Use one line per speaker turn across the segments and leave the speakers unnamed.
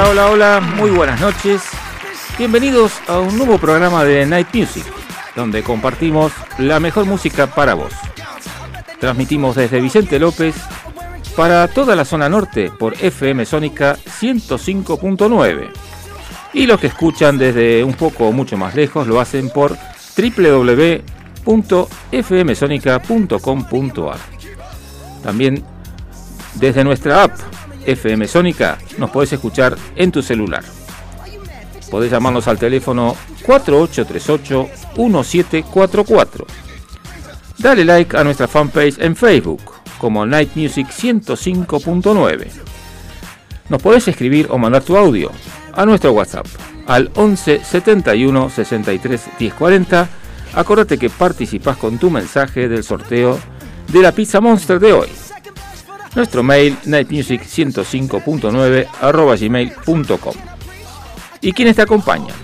Hola, hola, hola, muy buenas noches. Bienvenidos a un nuevo programa de Night Music, donde compartimos la mejor música para vos. Transmitimos desde Vicente López para toda la zona norte por FM Sónica 105.9. Y los que escuchan desde un poco o mucho más lejos lo hacen por www.fmsonica.com.ar. También desde nuestra app FM Sónica nos podés escuchar en tu celular. Podés llamarnos al teléfono 4838-1744. Dale like a nuestra fanpage en Facebook como Night Music 105.9. Nos podés escribir o mandar tu audio a nuestro WhatsApp al 11 71 63 10 40. Acordate que participás con tu mensaje del sorteo de la Pizza Monster de hoy. Nuestro mail nightmusic105.9 arroba gmail.com. ¿Y quiénes te acompañan?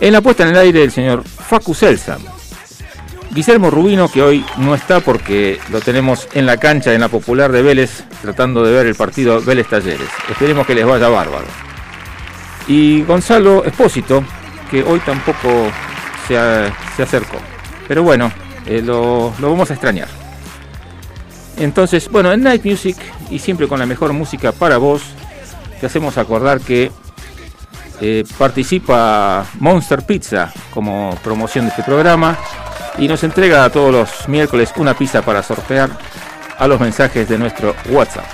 En la puesta en el aire el señor Facu Selsan. Guillermo Rubino, que hoy no está porque lo tenemos en la cancha en la popular de Vélez, tratando de ver el partido Vélez Talleres. Esperemos que les vaya bárbaro. Y Gonzalo Espósito, que hoy tampoco se, se acercó. Pero bueno, eh, lo, lo vamos a extrañar. Entonces, bueno, en Night Music y siempre con la mejor música para vos, te hacemos acordar que eh, participa Monster Pizza como promoción de este programa y nos entrega todos los miércoles una pizza para sortear a los mensajes de nuestro WhatsApp.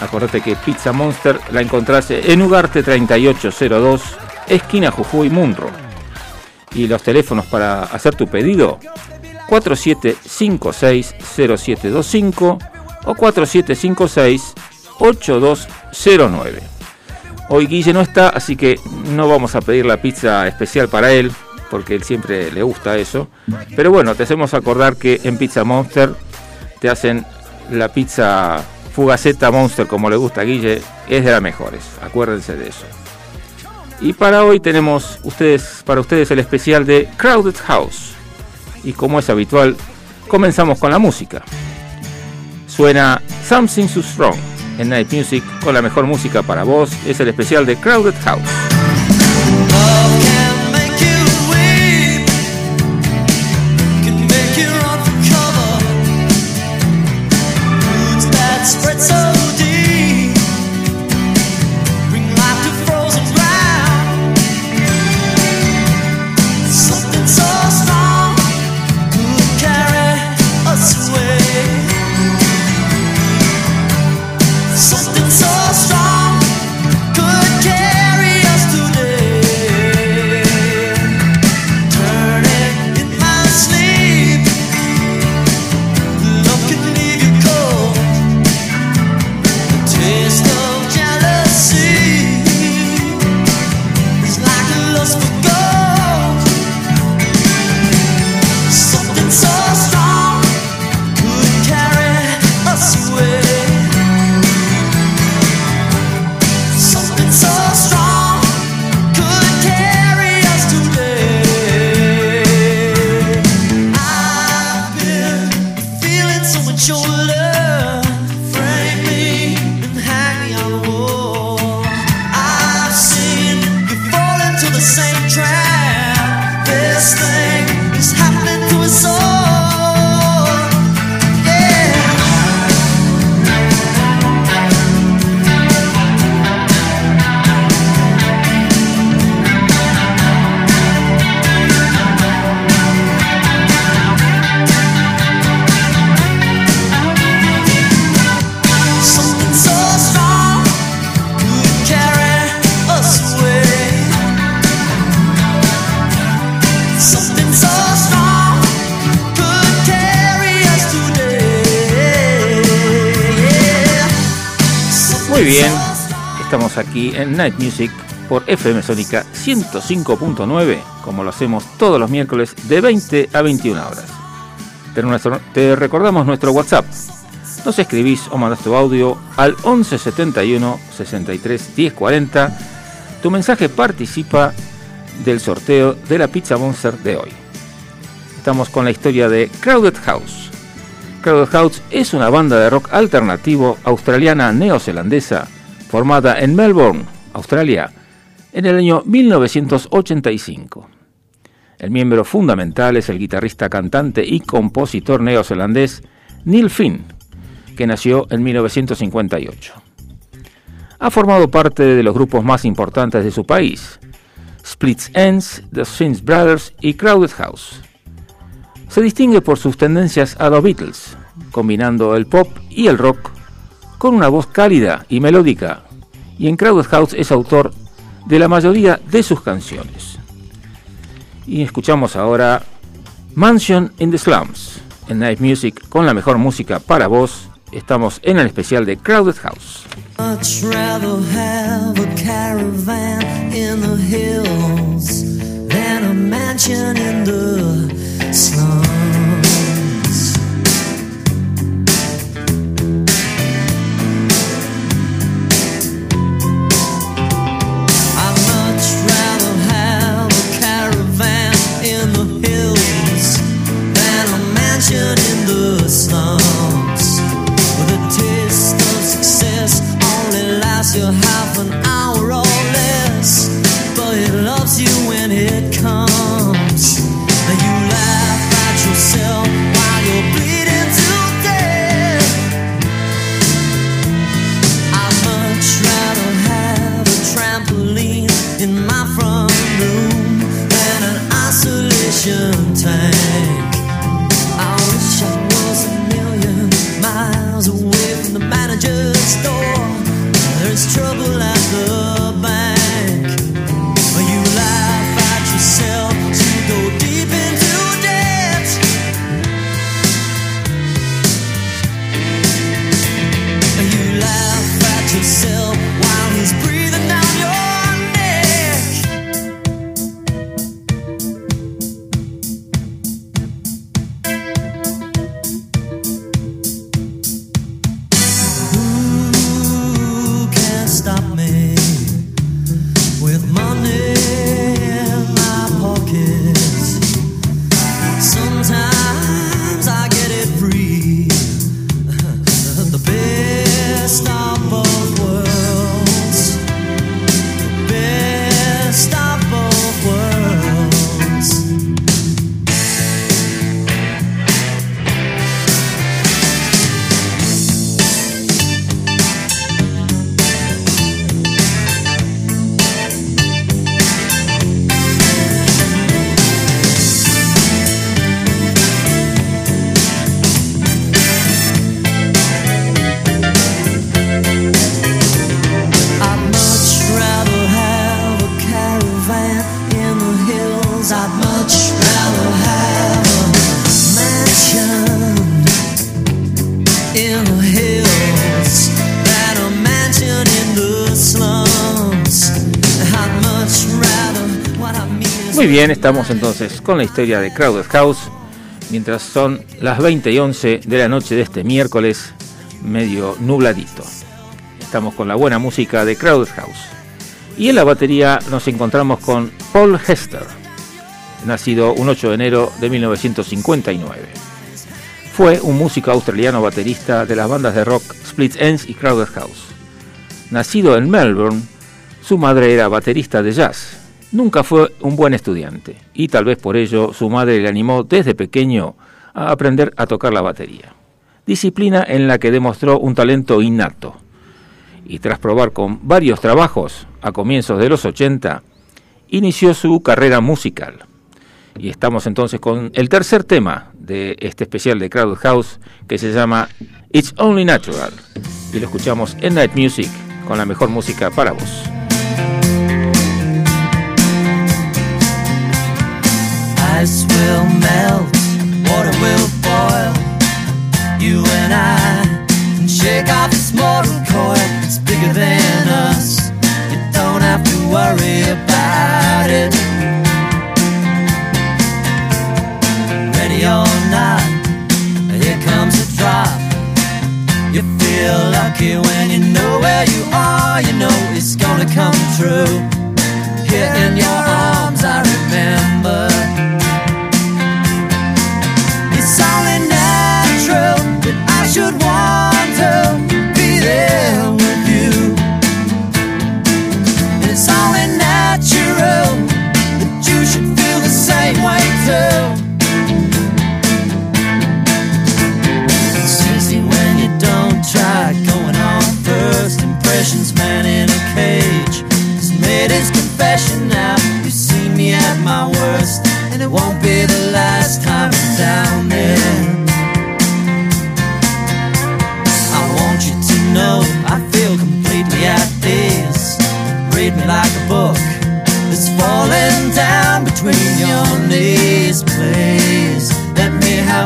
Acordate que Pizza Monster la encontrás en Ugarte 3802, esquina Jujuy Munro. Y los teléfonos para hacer tu pedido 47560725 o 47568209. Hoy Guille no está, así que no vamos a pedir la pizza especial para él, porque él siempre le gusta eso. Pero bueno, te hacemos acordar que en Pizza Monster te hacen la pizza Fugaceta Monster, como le gusta a Guille, es de las mejores. Acuérdense de eso. Y para hoy tenemos ustedes, para ustedes el especial de Crowded House. Y como es habitual, comenzamos con la música. Suena Something So Strong en Night Music con la mejor música para vos. Es el especial de Crowded House. Aquí en Night Music por FM Sónica 105.9, como lo hacemos todos los miércoles de 20 a 21 horas. Nuestro- te recordamos nuestro WhatsApp. Nos escribís o mandás tu audio al 11 71 63 10 40. Tu mensaje participa del sorteo de la Pizza Monster de hoy. Estamos con la historia de Crowded House. Crowded House es una banda de rock alternativo australiana neozelandesa formada en Melbourne, Australia, en el año 1985. El miembro fundamental es el guitarrista, cantante y compositor neozelandés Neil Finn, que nació en 1958. Ha formado parte de los grupos más importantes de su país, Splits Ends, The Sphinx Brothers y Crowded House. Se distingue por sus tendencias a los Beatles, combinando el pop y el rock con una voz cálida y melódica, y en Crowded House es autor de la mayoría de sus canciones. Y escuchamos ahora Mansion in the Slums en Night Music con la mejor música para vos. Estamos en el especial de Crowded House.
Only
bien, estamos entonces con la historia de Crowded House, mientras son las 20 y 11 de la noche de este miércoles, medio nubladito. Estamos con la buena música de Crowded House. Y en la batería nos encontramos con Paul Hester, nacido un 8 de enero de 1959. Fue un músico australiano baterista de las bandas de rock Split Ends y Crowded House. Nacido en Melbourne, su madre era baterista de jazz. Nunca fue un buen estudiante y tal vez por ello su madre le animó desde pequeño a aprender a tocar la batería. Disciplina en la que demostró un talento innato. Y tras probar con varios trabajos a comienzos de los 80, inició su carrera musical. Y estamos entonces con el tercer tema de este especial de Crowded House que se llama It's Only Natural. Y lo escuchamos en Night Music con la mejor música para vos.
ice will melt, water will boil. You and I can shake off this mortal coil. It's bigger than us. You don't have to worry about it. Ready or not, here comes a drop. You feel lucky when you know where you are. You know it's gonna come true. Here in your arms, I remember. should walk.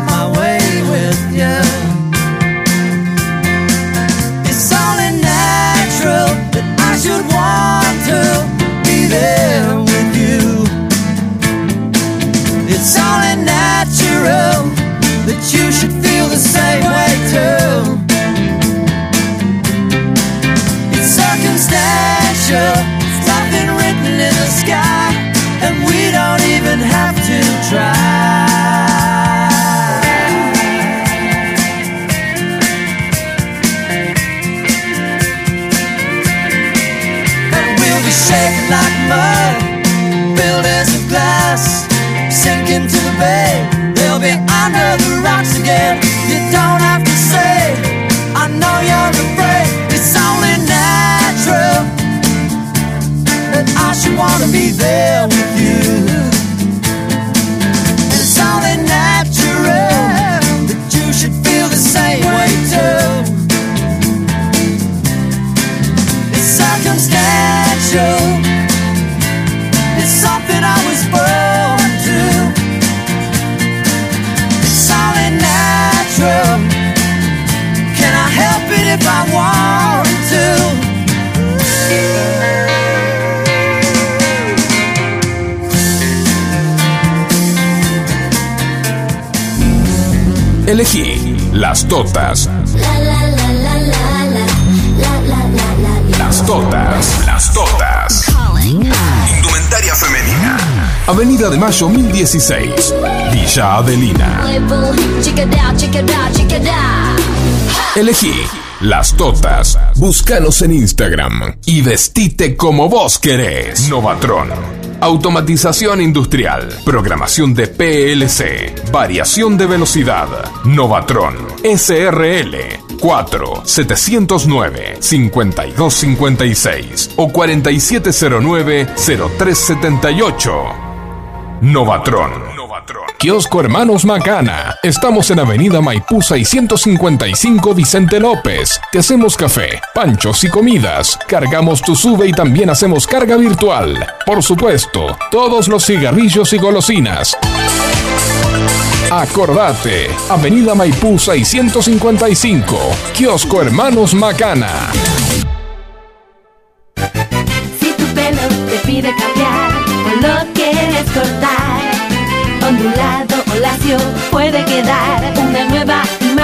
Have my way with you. It's only natural that I should want to be there with you. It's only natural that you should feel the same way too.
Las totas. Las totas. Las totas. Indumentaria femenina. Avenida de Mayo 1016. Villa Adelina. Elegí las totas. Búscanos en Instagram y vestite como vos querés. Novatron. Automatización industrial. Programación de PLC. Variación de velocidad. Novatron. SRL. 4 709 5256 o 4709 0378. Novatron. Kiosco Hermanos Macana. Estamos en Avenida Maipú 655 Vicente López. Te hacemos café, panchos y comidas. Cargamos tu sube y también hacemos carga virtual. Por supuesto, todos los cigarrillos y golosinas. Acordate, Avenida Maipú 655, Kiosco Hermanos Macana.
Si tu pelo te pide cambiar o lo quieres cortar, ondulado o lacio puede quedar una nueva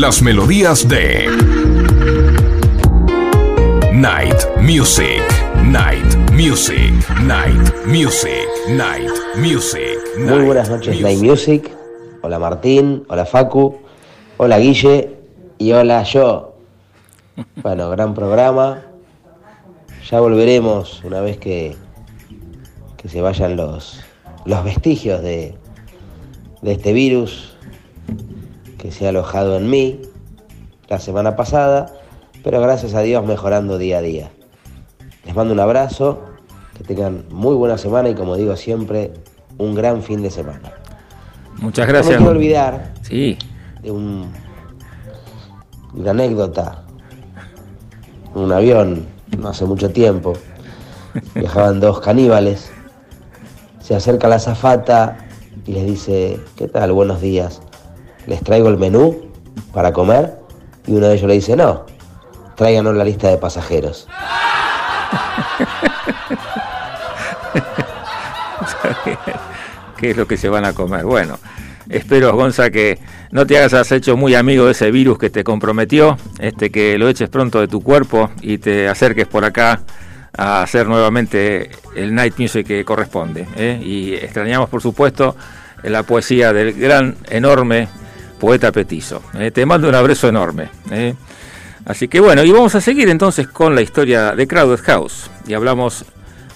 las melodías de Night Music, Night Music, Night Music, Night Music.
Muy
Night
buenas noches, Night Music. Hola Martín, hola Facu, hola Guille y hola yo. Bueno, gran programa. Ya volveremos una vez que, que se vayan los, los vestigios de, de este virus que se ha alojado en mí la semana pasada, pero gracias a Dios mejorando día a día. Les mando un abrazo, que tengan muy buena semana y como digo siempre, un gran fin de semana.
Muchas
No me
gracias.
quiero olvidar
Sí,
de, un, de una anécdota. Un avión, no hace mucho tiempo. Viajaban dos caníbales. Se acerca la azafata y les dice, ¿qué tal? Buenos días. Les traigo el menú para comer. Y uno de ellos le dice, no, tráiganos la lista de pasajeros.
¿Qué es lo que se van a comer? Bueno, espero, Gonza, que no te hagas has hecho muy amigo de ese virus que te comprometió, este que lo eches pronto de tu cuerpo y te acerques por acá a hacer nuevamente el night music que corresponde. ¿eh? Y extrañamos, por supuesto, la poesía del gran, enorme poeta petizo. ¿eh? Te mando un abrazo enorme. ¿eh? Así que bueno, y vamos a seguir entonces con la historia de Crowded House. Y hablamos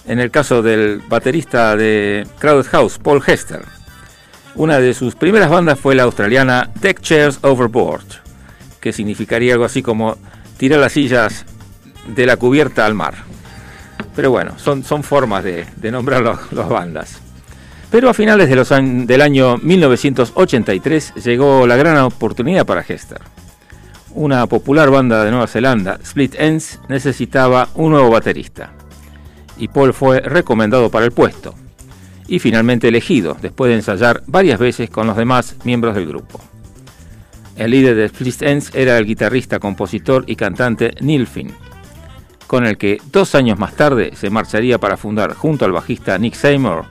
en el caso del baterista de Crowded House, Paul Hester. Una de sus primeras bandas fue la australiana Deck Chairs Overboard, que significaría algo así como tirar las sillas de la cubierta al mar. Pero bueno, son, son formas de, de nombrar las bandas. Pero a finales del año 1983 llegó la gran oportunidad para Hester. Una popular banda de Nueva Zelanda, Split Ends, necesitaba un nuevo baterista. Y Paul fue recomendado para el puesto. Y finalmente elegido, después de ensayar varias veces con los demás miembros del grupo. El líder de Split Ends era el guitarrista, compositor y cantante Neil Finn, con el que dos años más tarde se marcharía para fundar junto al bajista Nick Seymour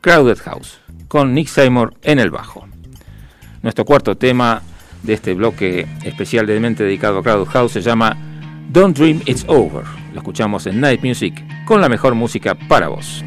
Crowded House, con Nick Seymour en el bajo. Nuestro cuarto tema de este bloque especialmente dedicado a Crowded House se llama Don't Dream It's Over. Lo escuchamos en Night Music con la mejor música para vos.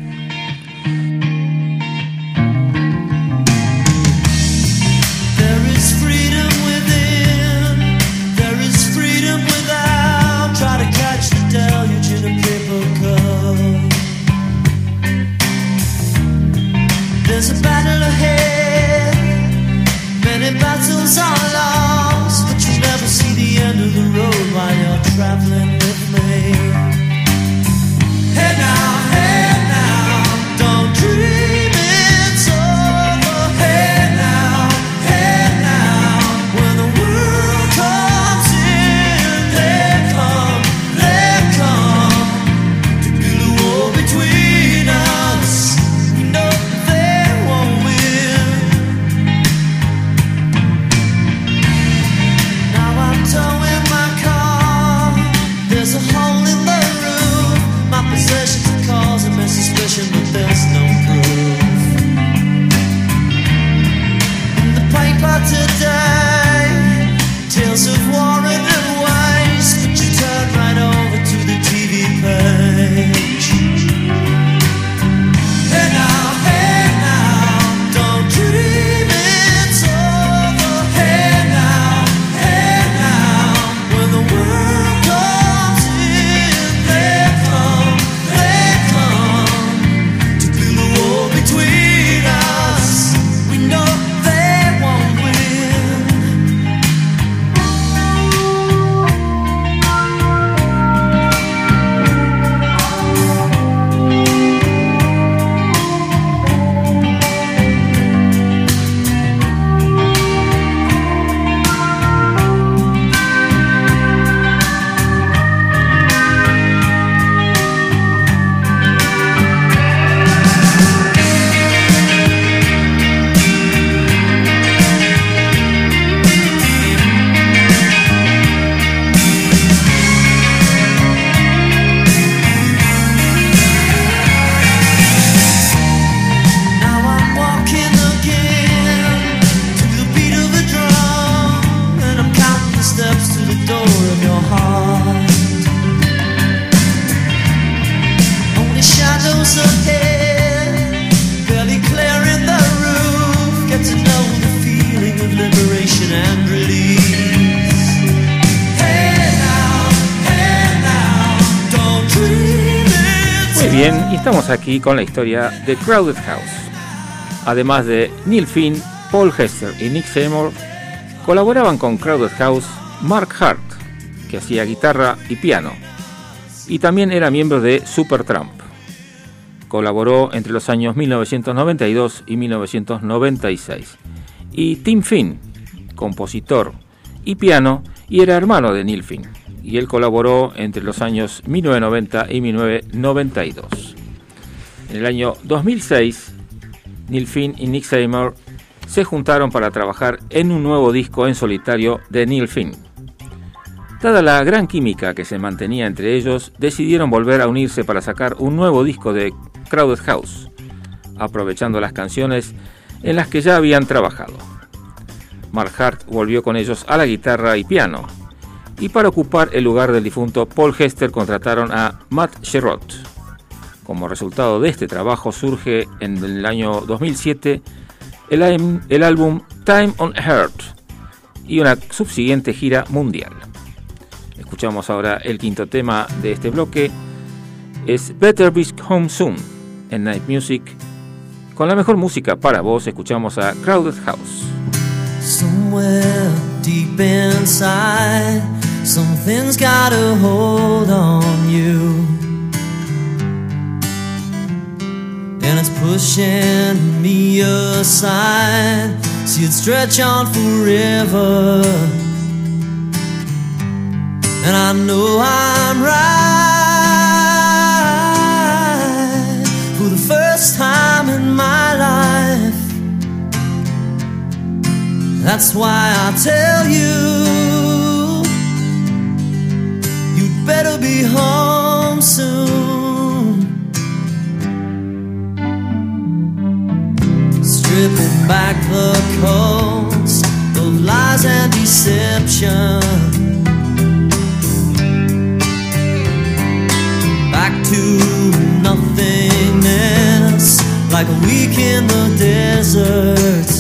Estamos aquí con la historia de Crowded House. Además de Neil Finn, Paul Hester y Nick Seymour, colaboraban con Crowded House Mark Hart, que hacía guitarra y piano, y también era miembro de Supertramp. Colaboró entre los años 1992 y 1996. Y Tim Finn, compositor y piano, y era hermano de Neil Finn. y él colaboró entre los años 1990 y 1992. En el año 2006, Neil Finn y Nick Seymour se juntaron para trabajar en un nuevo disco en solitario de Neil Finn. Dada la gran química que se mantenía entre ellos, decidieron volver a unirse para sacar un nuevo disco de Crowded House, aprovechando las canciones en las que ya habían trabajado. Mark Hart volvió con ellos a la guitarra y piano, y para ocupar el lugar del difunto Paul Hester contrataron a Matt Sherrod. Como resultado de este trabajo surge en el año 2007 el, álbum Time on Earth y una subsiguiente gira mundial. Escuchamos ahora el quinto tema de este bloque, es Better Be Home Soon en Night Music. Con la mejor música para vos escuchamos a Crowded House.
And it's pushing me aside. See it stretch on forever. And I know I'm right for the first time in my life. That's why I tell you, back the coast of lies and deception. Back to nothingness, like a week in the desert.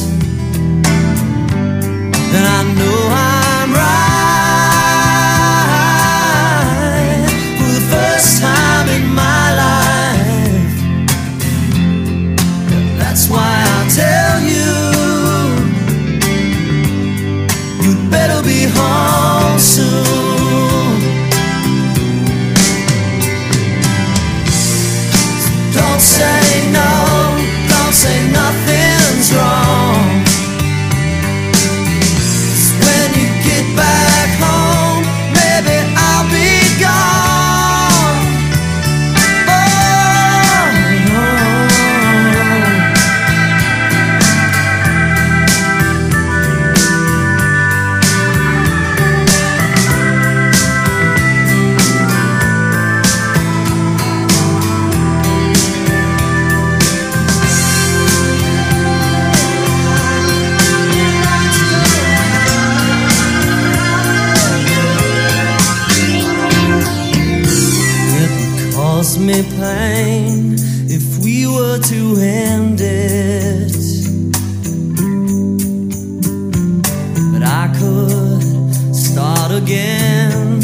Again.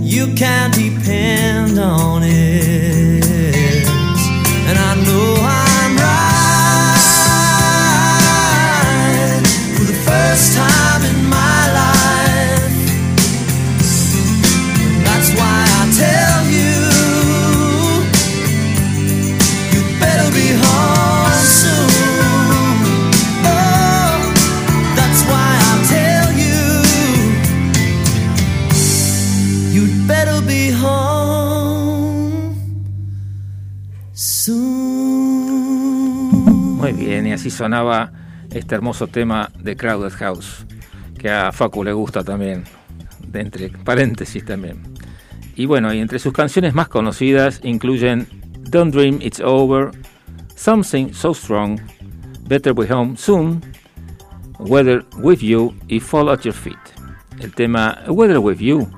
You can depend on it.
Sonaba este hermoso tema de Crowded House, que a Facu le gusta también, de entre paréntesis también. Y bueno, y entre sus canciones más conocidas incluyen Don't Dream It's Over, Something So Strong, Better Be Home Soon, Weather With You y Fall at Your Feet. El tema Weather With You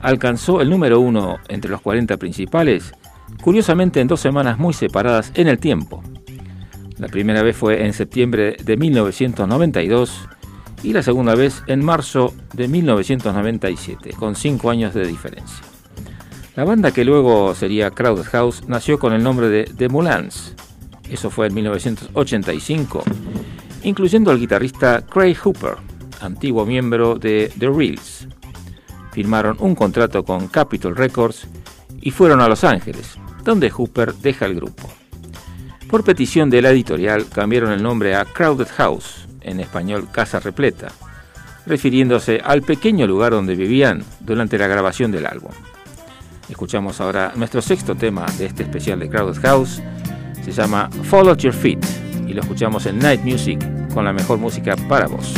alcanzó el número uno entre los 40 principales, curiosamente en dos semanas muy separadas en el tiempo. La primera vez fue en septiembre de 1992 y la segunda vez en marzo de 1997, con cinco años de diferencia. La banda que luego sería Crowded House nació con el nombre de The Moulins. Eso fue en 1985, incluyendo al guitarrista Craig Hooper, antiguo miembro de The Reels. Firmaron un contrato con Capitol Records y fueron a Los Ángeles, donde Hooper deja el grupo. Por petición de la editorial cambiaron el nombre a Crowded House, en español Casa Repleta, refiriéndose al pequeño lugar donde vivían durante la grabación del álbum. Escuchamos ahora nuestro sexto tema de este especial de Crowded House. Se llama Follow Your Feet y lo escuchamos en Night Music con la mejor música para vos.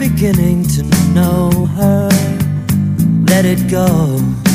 Beginning to know her. Let it go.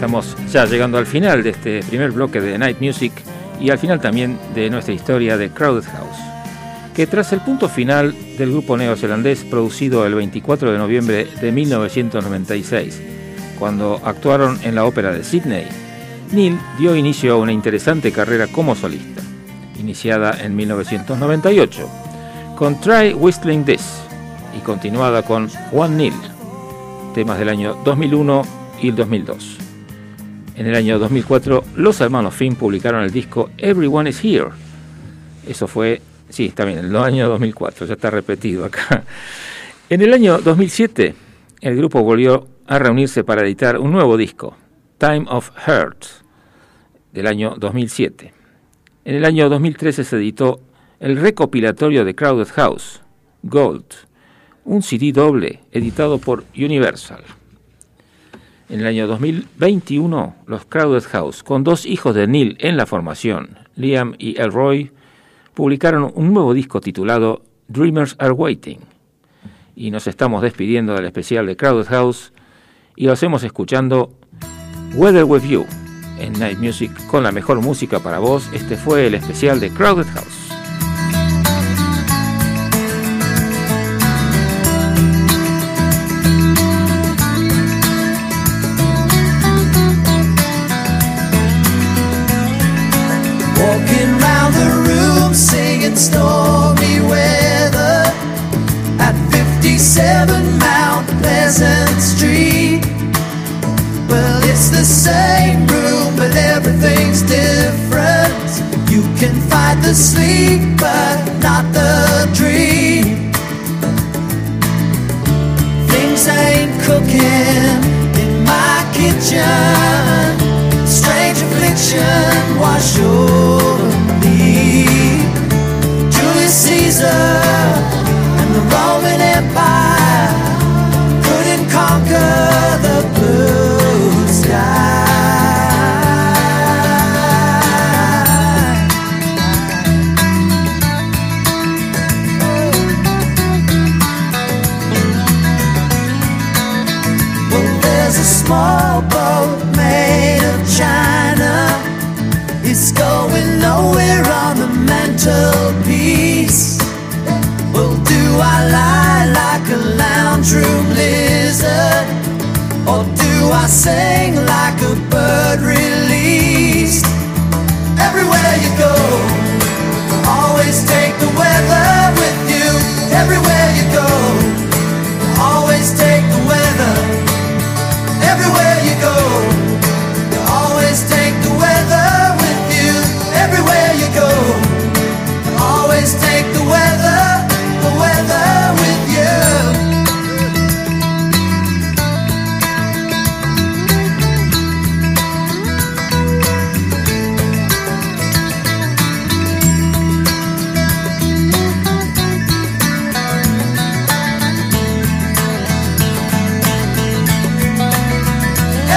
Estamos ya llegando al final de este primer bloque de Night Music y al final también de nuestra historia de Crowded House, que tras el punto final del grupo neozelandés producido el 24 de noviembre de 1996, cuando actuaron en la ópera de Sydney, Neil dio inicio a una interesante carrera como solista, iniciada en 1998, con Try Whistling This y continuada con One Neil, temas del año 2001 y el 2002. En el año 2004, los hermanos Finn publicaron el disco Everyone is Here. Eso fue, sí, está bien, el año 2004, ya está repetido acá. En el año 2007, el grupo volvió a reunirse para editar un nuevo disco, Time of Hurt, del año 2007. En el año 2013 se editó el recopilatorio de Crowded House, Gold, un CD doble editado por Universal. En el año 2021, los Crowded House, con dos hijos de Neil en la formación, Liam y Elroy, publicaron un nuevo disco titulado Dreamers Are Waiting. Y nos estamos despidiendo del especial de Crowded House y lo hacemos escuchando Weather With You en Night Music con la mejor música para vos. Este fue el especial de Crowded House.
57 Mount Pleasant Street. Well, it's the same room, but everything's different. You can fight the sleep, but not the dream. Things ain't cooking in my kitchen. Strange affliction sing like a bird released? Everywhere you go, always take the weather with you. Everywhere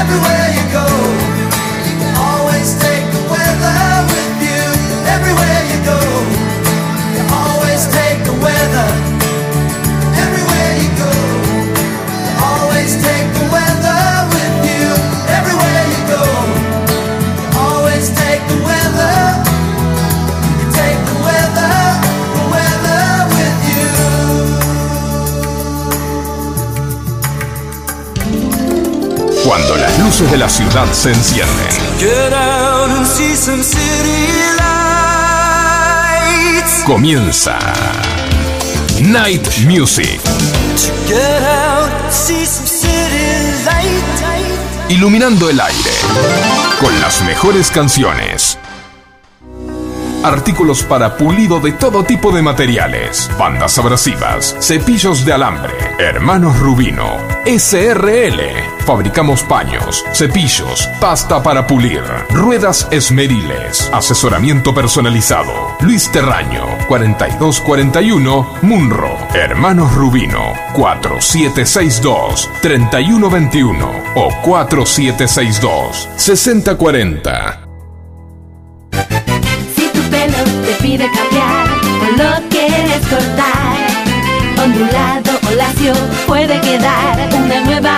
Everywhere
luces de la ciudad se encienden, comienza Night Music, iluminando el aire con las mejores canciones. Artículos para pulido de todo tipo de materiales, bandas abrasivas, cepillos de alambre, hermanos Rubino, SRL. Fabricamos paños, cepillos, pasta para pulir, ruedas esmeriles, asesoramiento personalizado. Luis Terraño, 4241, Munro. Hermanos Rubino, 4762-3121 o 4762-6040.
Si tu pelo te pide cambiar o lo quieres cortar, ondulado o lacio puede quedar. Una nueva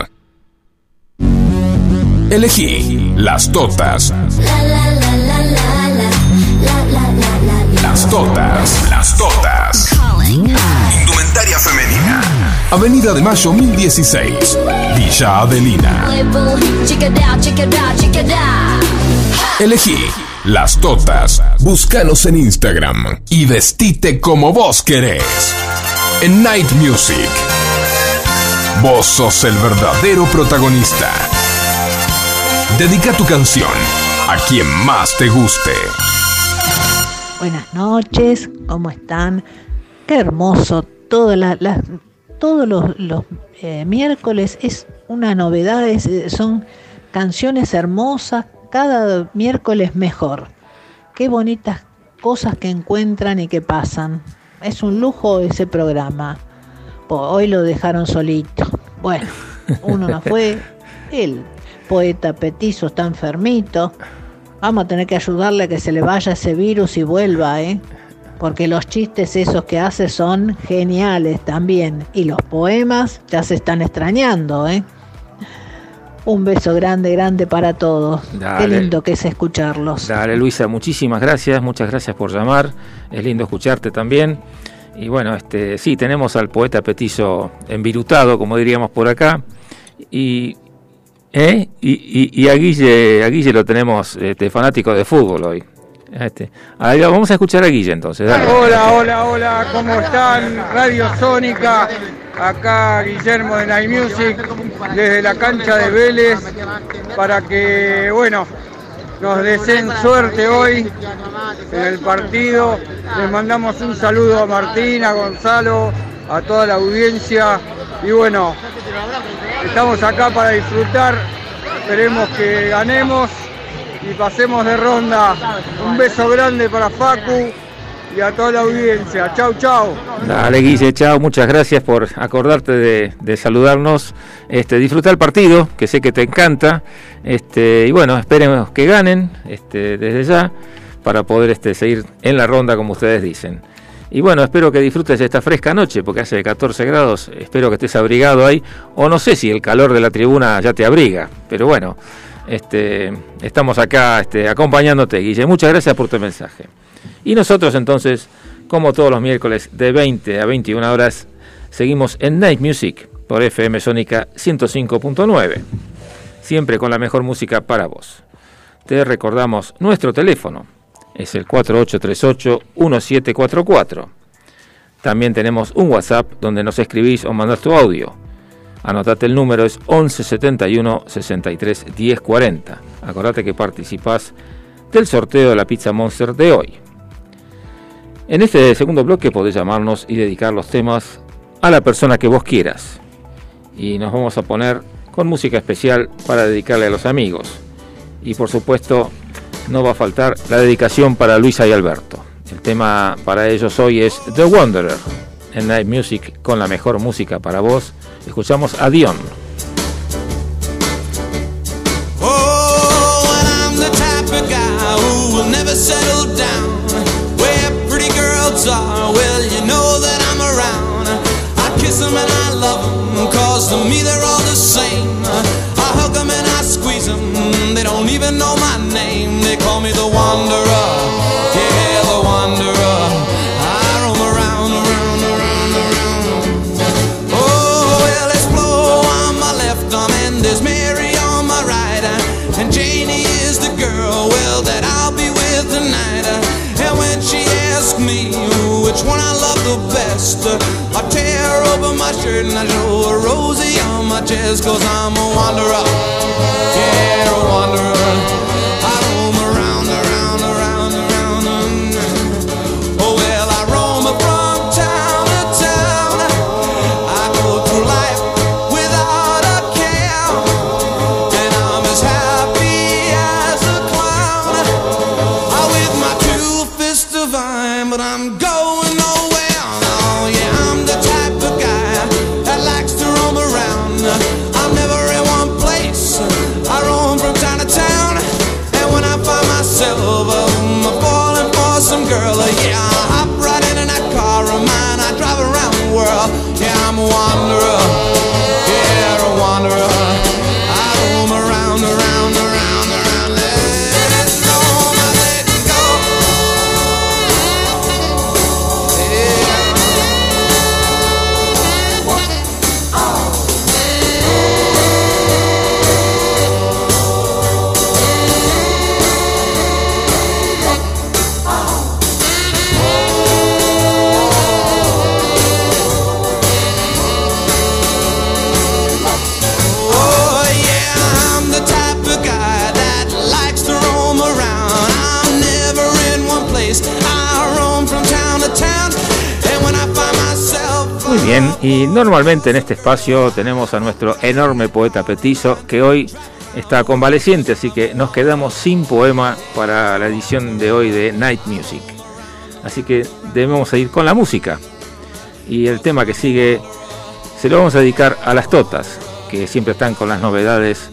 Elegí las totas. Las totas, las totas. Indumentaria femenina. Avenida de Mayo 1016, Villa Adelina. Elegí las totas. Búscanos en Instagram y vestite como vos querés. En Night Music. Vos sos el verdadero protagonista. Dedica tu canción a quien más te guste.
Buenas noches, ¿cómo están? Qué hermoso, la- todos los, los, eh, miércoles es una novedad, es- eh, son canciones hermosas, cada miércoles mejor. Qué bonitas cosas que encuentran y que pasan. Es un lujo ese programa. Hoy lo dejaron solito. Bueno, uno no fue, el poeta Petizo está enfermito. Vamos a tener que ayudarle a que se le vaya ese virus y vuelva, ¿eh? Porque los chistes esos que hace son geniales también. Y los poemas ya se están extrañando, ¿eh? Un beso grande, grande para todos. Qué lindo que es escucharlos.
Dale, Luisa, muchísimas gracias, muchas gracias por llamar. Es lindo escucharte también. Y bueno, este, sí, tenemos al poeta petizo envirutado, como diríamos por acá. Y, ¿eh? y, y- y a, Guille, a Guille lo tenemos este, fanático de fútbol hoy. Este, ahí va, vamos a escuchar a Guille entonces.
Hola, hola, hola, ¿cómo están? Radio Sónica, acá Guillermo de Night Music, desde la cancha de Vélez, para que, bueno, nos deseen suerte hoy en el partido. Les mandamos un saludo a Martín, a Gonzalo, a toda la audiencia y bueno, estamos acá para disfrutar, esperemos que ganemos y pasemos de ronda. Un beso grande para Facu y a toda la audiencia. Chau, chau.
Dale, Guille, chao, muchas gracias por acordarte de, de saludarnos. Este, disfruta el partido, que sé que te encanta. Este, y bueno, esperemos que ganen este, desde ya para poder este, seguir en la ronda, como ustedes dicen. Y bueno, espero que disfrutes esta fresca noche, porque hace 14 grados. Espero que estés abrigado ahí. O no sé si el calor de la tribuna ya te abriga, pero bueno, este, estamos acá este, acompañándote, Guille. Muchas gracias por tu mensaje. Y nosotros entonces, como todos los miércoles de 20 a 21 horas, seguimos en Night Music por FM Sónica 105.9. Siempre con la mejor música para vos. Te recordamos nuestro teléfono. Es el 4838-1744. También tenemos un WhatsApp donde nos escribís o mandás tu audio. Anotate el número, es 1171 63 1040. Acordate que participás del sorteo de la Pizza Monster de hoy. En este segundo bloque podés llamarnos y dedicar los temas a la persona que vos quieras. Y nos vamos a poner con música especial para dedicarle a los amigos. Y por supuesto, no va a faltar la dedicación para Luisa y Alberto. El tema para ellos hoy es The Wanderer en Night Music con la mejor música para vos. Escuchamos a Dion.
Which one I love the best, I tear open my shirt and I show a Rosie on my chest, cause I'm a wanderer. Yeah, a wanderer.
Bien, y normalmente en este espacio tenemos a nuestro enorme poeta petizo que hoy está convaleciente, así que nos quedamos sin poema para la edición de hoy de Night Music. Así que debemos ir con la música. Y el tema que sigue se lo vamos a dedicar a las totas, que siempre están con las novedades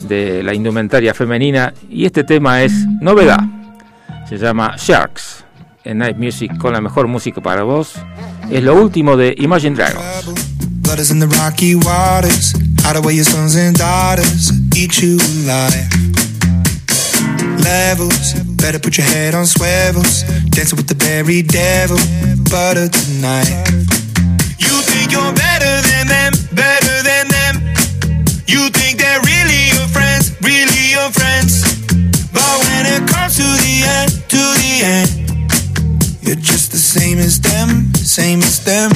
de la indumentaria femenina. Y este tema es novedad. Se llama Sharks en Night Music con la mejor música para vos. es lo último de Imagine Dragons.
Better put your head on swivels. Dancing with the devil. Butter tonight. You think you're better than them, better than them. You think they're really your friends, really your friends. But when it comes to the end, to the end, you're just the same as them same as them.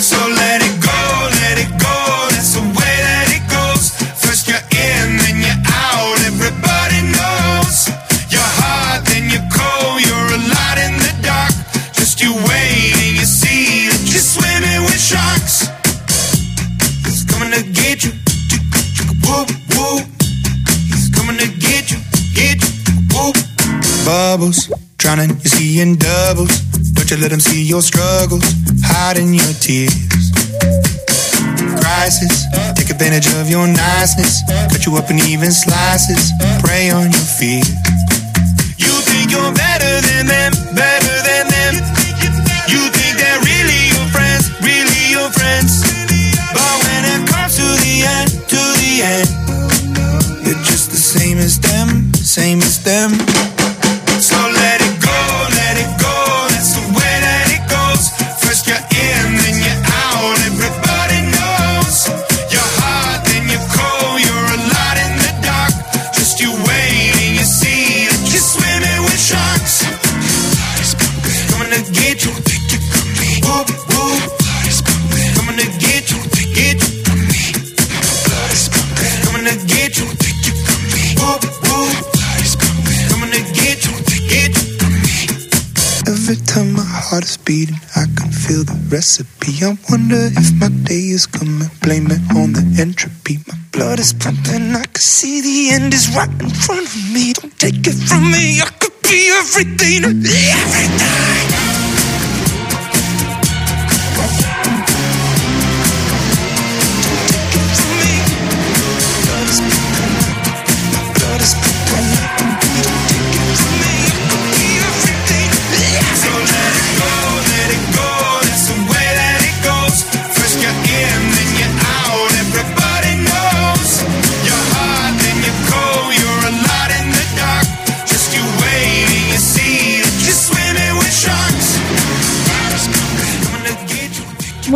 So let it go, let it go. That's the way that it goes. First you're in, then you're out. Everybody knows you're hot, then you're cold. You're a light in the dark. Just you wait and you see that you're swimming with sharks. He's coming to get you. Whoop, whoop. He's coming to get you. Get you. Whoop. Bubbles, drowning, you're seeing doubles but you let them see your struggles, hiding your tears. Crisis, take advantage of your niceness, cut you up in even slices, prey on your fear. You think you're better than them, better right in front of me.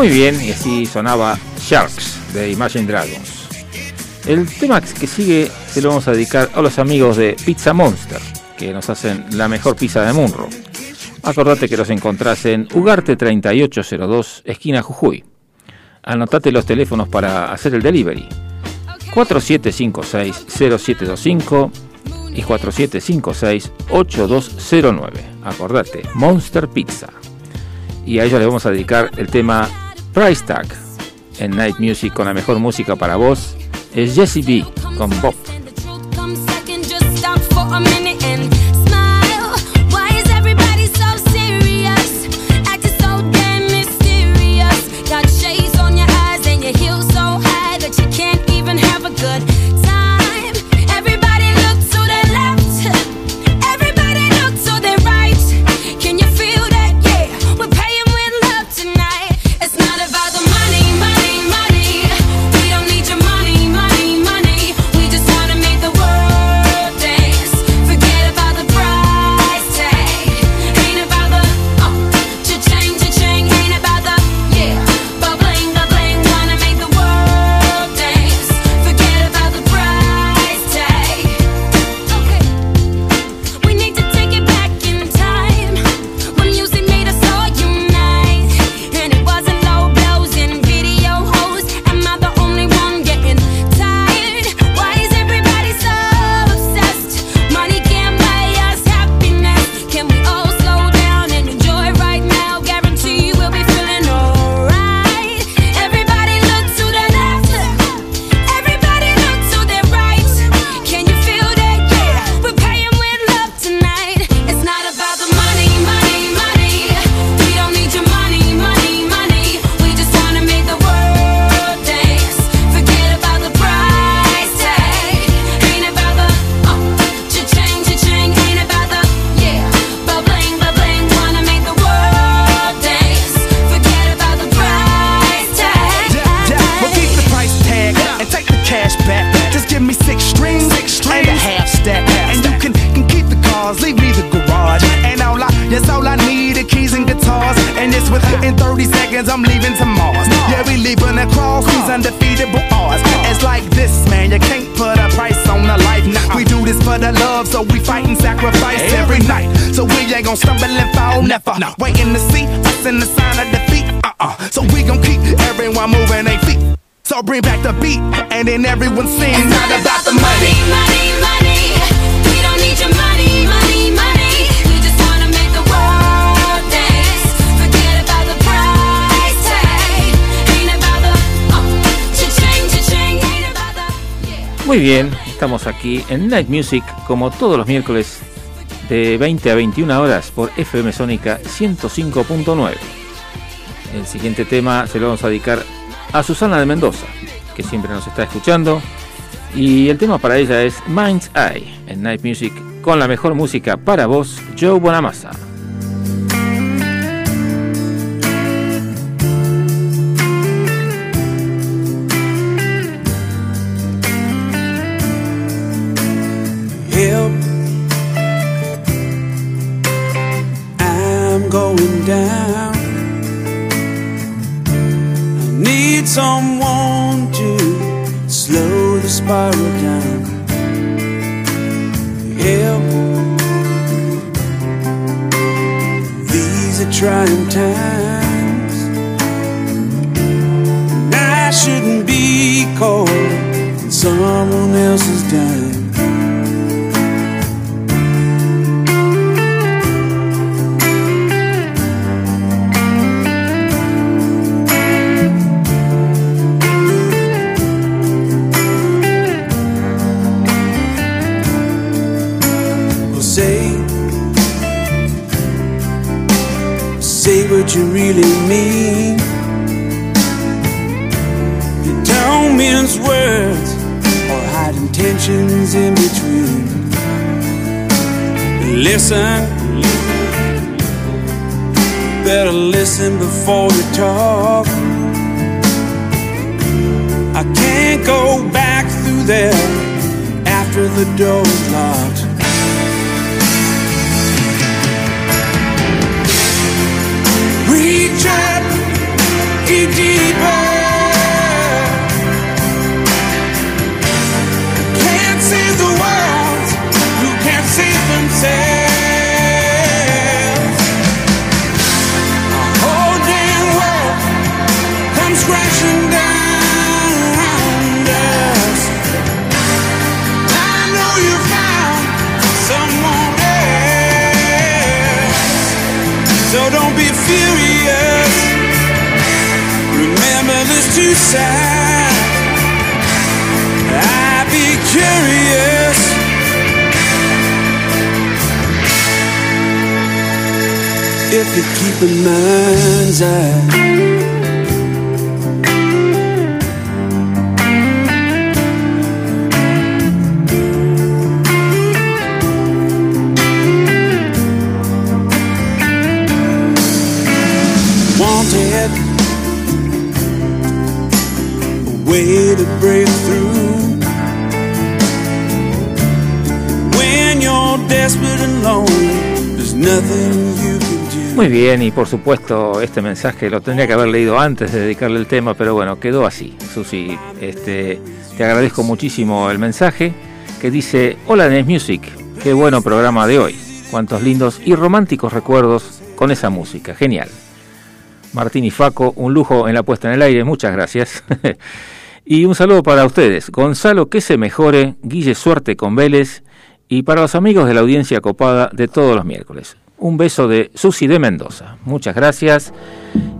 Muy bien, y así sonaba Sharks de Imagine Dragons. El tema que sigue se lo vamos a dedicar a los amigos de Pizza Monster, que nos hacen la mejor pizza de Munro. Acordate que los encontrás en Ugarte 3802, esquina Jujuy. Anotate los teléfonos para hacer el delivery. 4756-0725 y 4756-8209. Acordate, Monster Pizza. Y a ellos les vamos a dedicar el tema Price Tag. En Night Music con la mejor música para vos es Jesse B con Bob.
plans, I'm leaving to Mars. Yeah, we leaping across these undefeatable odds. It's like this, man, you can't put a price on the life. Nah, we do this for the love, so we fight and sacrifice every night. So we ain't gonna stumble and fall, never. Waiting to see us in the sign of defeat. Uh-uh. So we gon' keep everyone moving their feet. So bring back the beat, and then everyone sings.
It's not about the money. money, money.
Muy bien, estamos aquí en Night Music como todos los miércoles de 20 a 21 horas por FM Sónica 105.9. El siguiente tema se lo vamos a dedicar a Susana de Mendoza, que siempre nos está escuchando. Y el tema para ella es Mind's Eye en Night Music con la mejor música para vos, Joe Bonamassa.
Someone to slow the spiral down. Help. These are trying times. And I shouldn't be caught in someone else's dime. You really mean. You don't mince words or hide intentions in between. Listen, better listen before you talk. I can't go back through there after the door's locked. Sides. I'd be curious. If you keep in mind's eye.
Muy bien, y por supuesto este mensaje lo tendría que haber leído antes de dedicarle el tema, pero bueno, quedó así. Susi, este, te agradezco muchísimo el mensaje que dice, hola Nes Music, qué bueno programa de hoy, cuántos lindos y románticos recuerdos con esa música, genial. Martín y Faco, un lujo en la puesta en el aire, muchas gracias. y un saludo para ustedes, Gonzalo, que se mejore, Guille Suerte con Vélez, y para los amigos de la audiencia copada de todos los miércoles. Un beso de Susi de Mendoza. Muchas gracias.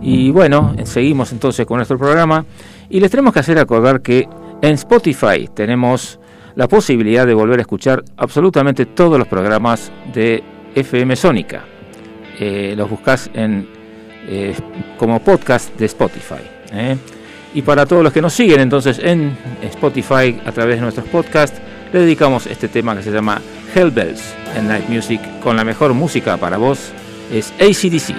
Y bueno, seguimos entonces con nuestro programa. Y les tenemos que hacer acordar que en Spotify tenemos la posibilidad de volver a escuchar absolutamente todos los programas de FM Sónica. Eh, los buscas en, eh, como podcast de Spotify. ¿eh? Y para todos los que nos siguen entonces en Spotify a través de nuestros podcasts, le dedicamos este tema que se llama Hellbells en Night Music con la mejor música para vos. Es ACDC.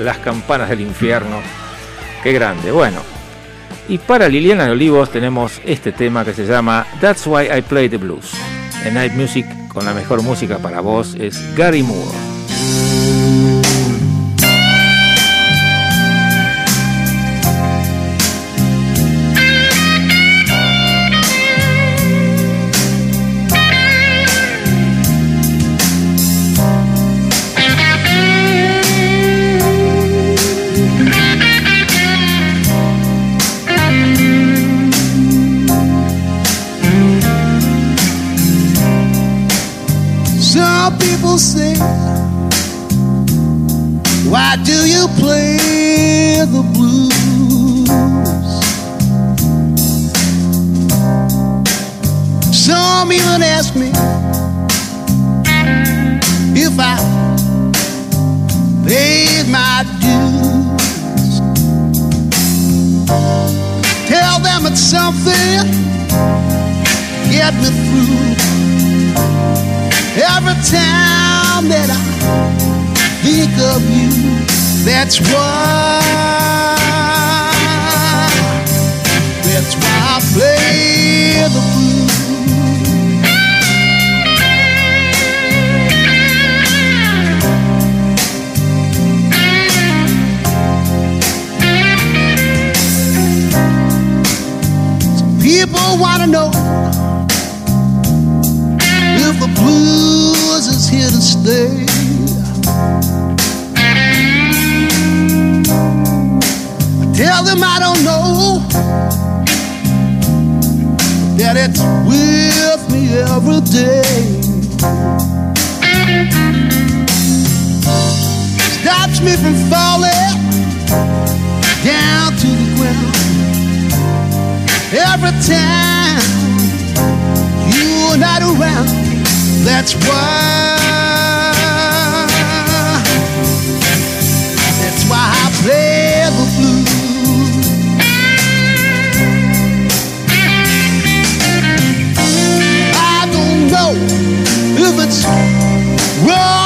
Las campanas del infierno. Qué grande. Bueno, y para Liliana de Olivos tenemos este tema que se llama That's Why I Play the Blues. En Night Music, con la mejor música para vos, es Gary Moore.
Say, Why do you play the blues? Some even ask me if I paid my dues. Tell them it's something get me through. Every time that I think of you, that's why, that's why I play the blues. People want to know stay. I tell them I don't know that it's with me every day. Stops me from falling down to the ground every time you're not around. That's why.
Whoa!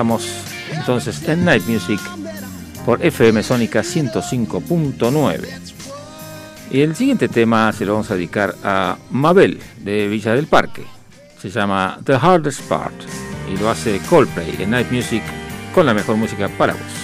Estamos entonces en Night Music por FM Sónica 105.9. Y el siguiente tema se lo vamos a dedicar a Mabel de Villa del Parque. Se llama The Hardest Part y lo hace Coldplay en Night Music con la mejor música para vos.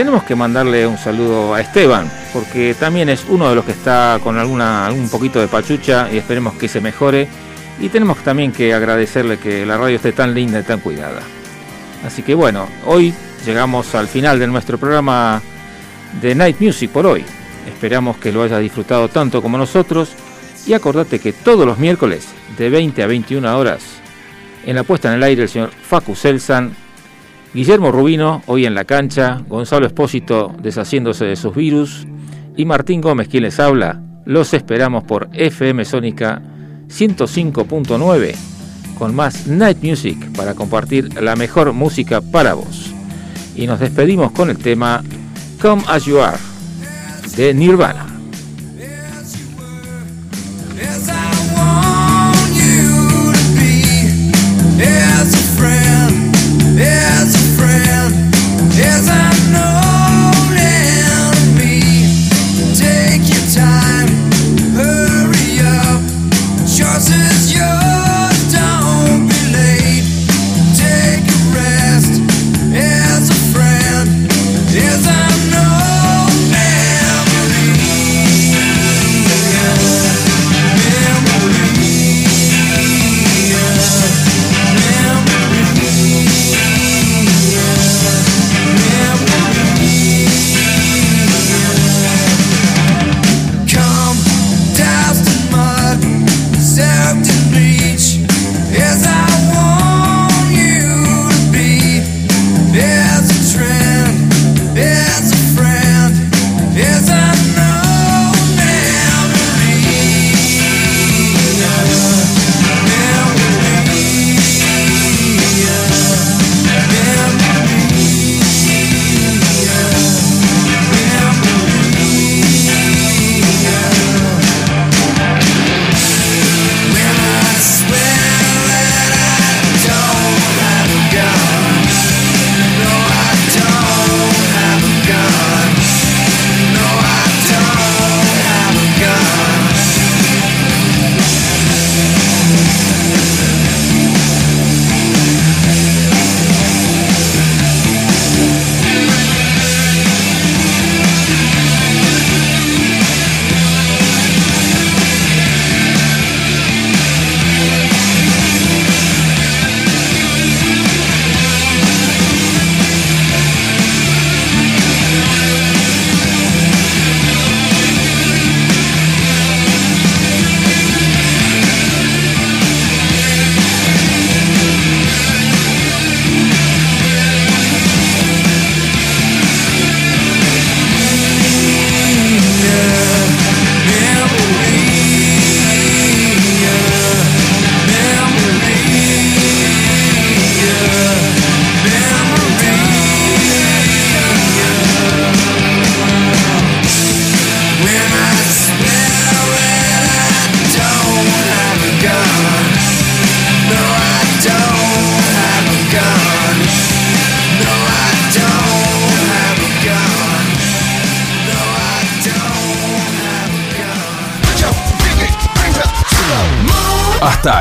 Tenemos que mandarle un saludo a Esteban, porque también es uno de los que está con alguna algún poquito de pachucha y esperemos que se mejore. Y tenemos también que agradecerle que la radio esté tan linda y tan cuidada. Así que bueno, hoy llegamos al final de nuestro programa de Night Music por hoy. Esperamos que lo hayas disfrutado tanto como nosotros y acordate que todos los miércoles de 20 a 21 horas en la puesta en el aire el señor Facu Selsan, Guillermo Rubino hoy en la cancha, Gonzalo Espósito deshaciéndose de sus virus y Martín Gómez quien les habla. Los esperamos por FM Sónica 105.9 con más Night Music para compartir la mejor música para vos. Y nos despedimos con el tema Come As You Are de Nirvana.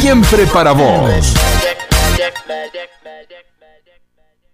Siempre para vos.